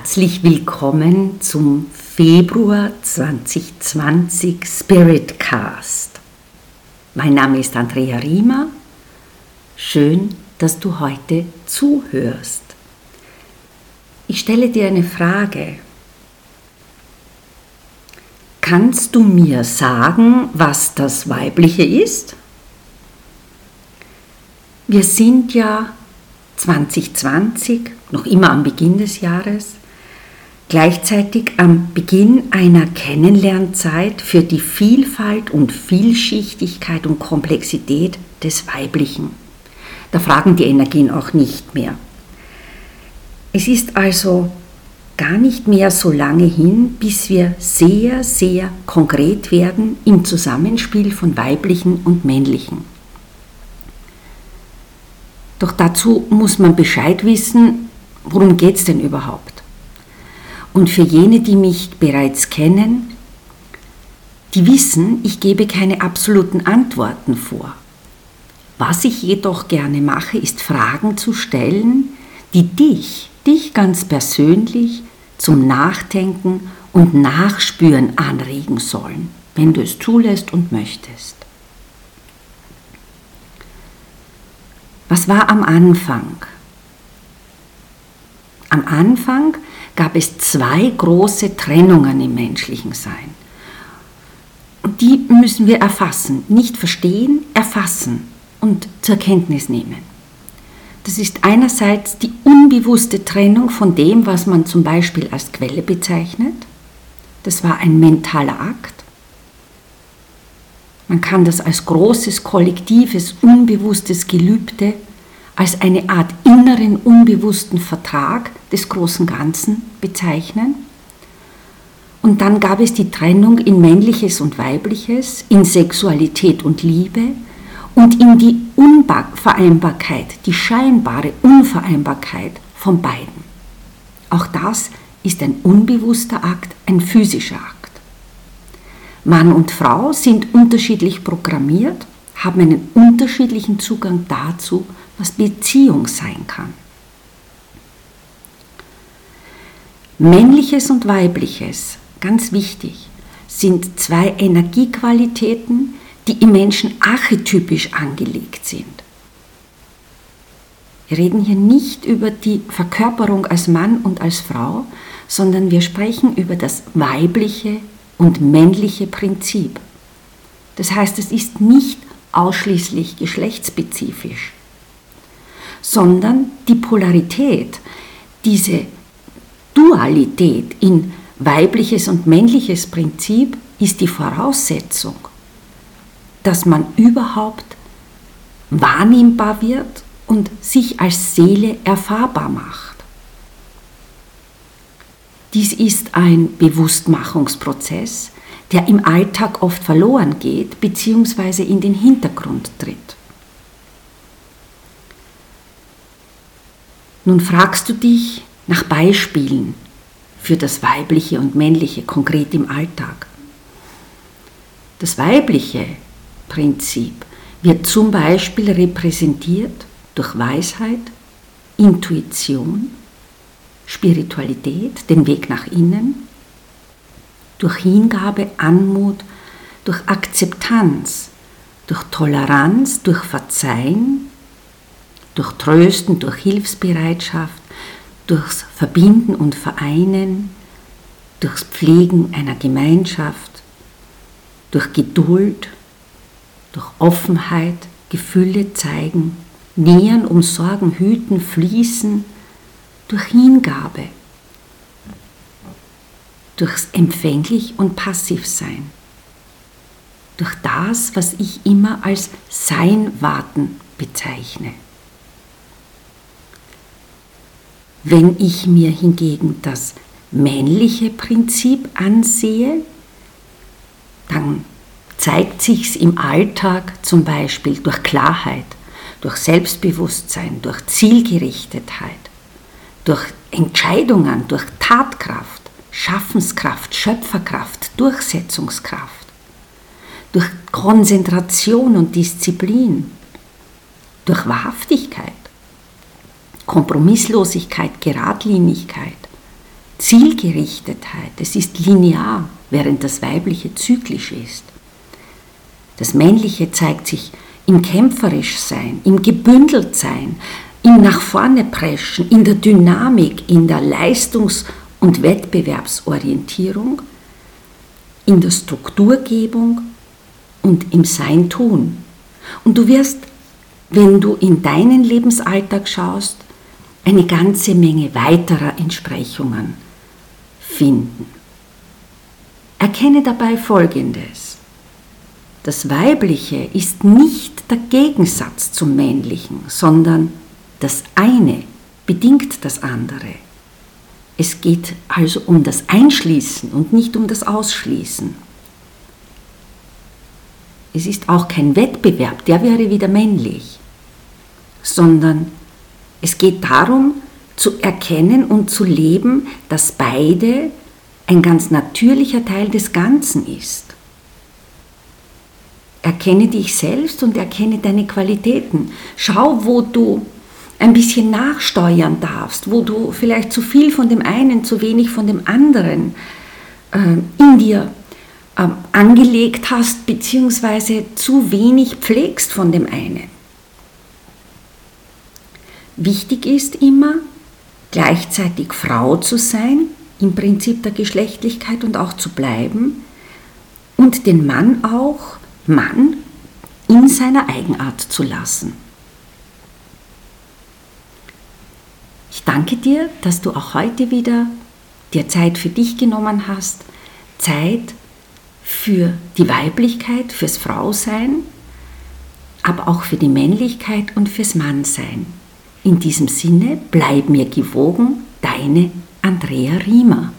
Herzlich willkommen zum Februar 2020 Spiritcast. Mein Name ist Andrea Riemer. Schön, dass du heute zuhörst. Ich stelle dir eine Frage. Kannst du mir sagen, was das Weibliche ist? Wir sind ja 2020, noch immer am Beginn des Jahres, gleichzeitig am Beginn einer Kennenlernzeit für die Vielfalt und Vielschichtigkeit und Komplexität des Weiblichen. Da fragen die Energien auch nicht mehr. Es ist also gar nicht mehr so lange hin, bis wir sehr, sehr konkret werden im Zusammenspiel von weiblichen und männlichen. Doch dazu muss man Bescheid wissen, worum geht es denn überhaupt. Und für jene, die mich bereits kennen, die wissen, ich gebe keine absoluten Antworten vor. Was ich jedoch gerne mache, ist Fragen zu stellen, die dich, dich ganz persönlich zum Nachdenken und Nachspüren anregen sollen, wenn du es zulässt und möchtest. Was war am Anfang? Am Anfang gab es zwei große Trennungen im menschlichen Sein. Die müssen wir erfassen, nicht verstehen, erfassen und zur Kenntnis nehmen. Das ist einerseits die unbewusste Trennung von dem, was man zum Beispiel als Quelle bezeichnet. Das war ein mentaler Akt. Man kann das als großes, kollektives, unbewusstes Gelübde, als eine Art inneren, unbewussten Vertrag des großen Ganzen bezeichnen. Und dann gab es die Trennung in männliches und weibliches, in Sexualität und Liebe und in die Unvereinbarkeit, die scheinbare Unvereinbarkeit von beiden. Auch das ist ein unbewusster Akt, ein physischer Akt. Mann und Frau sind unterschiedlich programmiert, haben einen unterschiedlichen Zugang dazu, was Beziehung sein kann. Männliches und weibliches, ganz wichtig, sind zwei Energiequalitäten, die im Menschen archetypisch angelegt sind. Wir reden hier nicht über die Verkörperung als Mann und als Frau, sondern wir sprechen über das weibliche und männliche Prinzip. Das heißt, es ist nicht ausschließlich geschlechtsspezifisch, sondern die Polarität, diese Dualität in weibliches und männliches Prinzip ist die Voraussetzung, dass man überhaupt wahrnehmbar wird und sich als Seele erfahrbar macht. Dies ist ein Bewusstmachungsprozess, der im Alltag oft verloren geht bzw. in den Hintergrund tritt. Nun fragst du dich nach Beispielen für das weibliche und männliche konkret im Alltag. Das weibliche Prinzip wird zum Beispiel repräsentiert durch Weisheit, Intuition, Spiritualität, den Weg nach innen, durch Hingabe, Anmut, durch Akzeptanz, durch Toleranz, durch Verzeihen, durch Trösten, durch Hilfsbereitschaft, durchs Verbinden und Vereinen, durchs Pflegen einer Gemeinschaft, durch Geduld, durch Offenheit, Gefühle zeigen, nähern, umsorgen, hüten, fließen, durch Hingabe, durchs empfänglich und passiv sein, durch das, was ich immer als Sein warten bezeichne. Wenn ich mir hingegen das männliche Prinzip ansehe, dann zeigt sich's im Alltag zum Beispiel durch Klarheit, durch Selbstbewusstsein, durch Zielgerichtetheit, durch Entscheidungen, durch Tatkraft, Schaffenskraft, Schöpferkraft, Durchsetzungskraft, durch Konzentration und Disziplin, durch Wahrhaftigkeit, Kompromisslosigkeit, Geradlinigkeit, Zielgerichtetheit, es ist linear, während das Weibliche zyklisch ist. Das Männliche zeigt sich im Kämpferischsein, im Gebündeltsein, im Nach vorne preschen, in der Dynamik, in der Leistungs- und Wettbewerbsorientierung, in der Strukturgebung und im Sein-Tun. Und du wirst, wenn du in deinen Lebensalltag schaust, eine ganze Menge weiterer Entsprechungen finden. Erkenne dabei Folgendes. Das Weibliche ist nicht der Gegensatz zum Männlichen, sondern das eine bedingt das andere. Es geht also um das Einschließen und nicht um das Ausschließen. Es ist auch kein Wettbewerb, der wäre wieder männlich, sondern es geht darum zu erkennen und zu leben, dass beide ein ganz natürlicher Teil des Ganzen ist. Erkenne dich selbst und erkenne deine Qualitäten. Schau, wo du ein bisschen nachsteuern darfst, wo du vielleicht zu viel von dem einen, zu wenig von dem anderen äh, in dir äh, angelegt hast, beziehungsweise zu wenig pflegst von dem einen. Wichtig ist immer, gleichzeitig Frau zu sein, im Prinzip der Geschlechtlichkeit und auch zu bleiben und den Mann auch Mann in seiner Eigenart zu lassen. Danke dir, dass du auch heute wieder dir Zeit für dich genommen hast, Zeit für die Weiblichkeit, fürs Frausein, aber auch für die Männlichkeit und fürs Mannsein. In diesem Sinne, bleib mir gewogen, deine Andrea Riemer.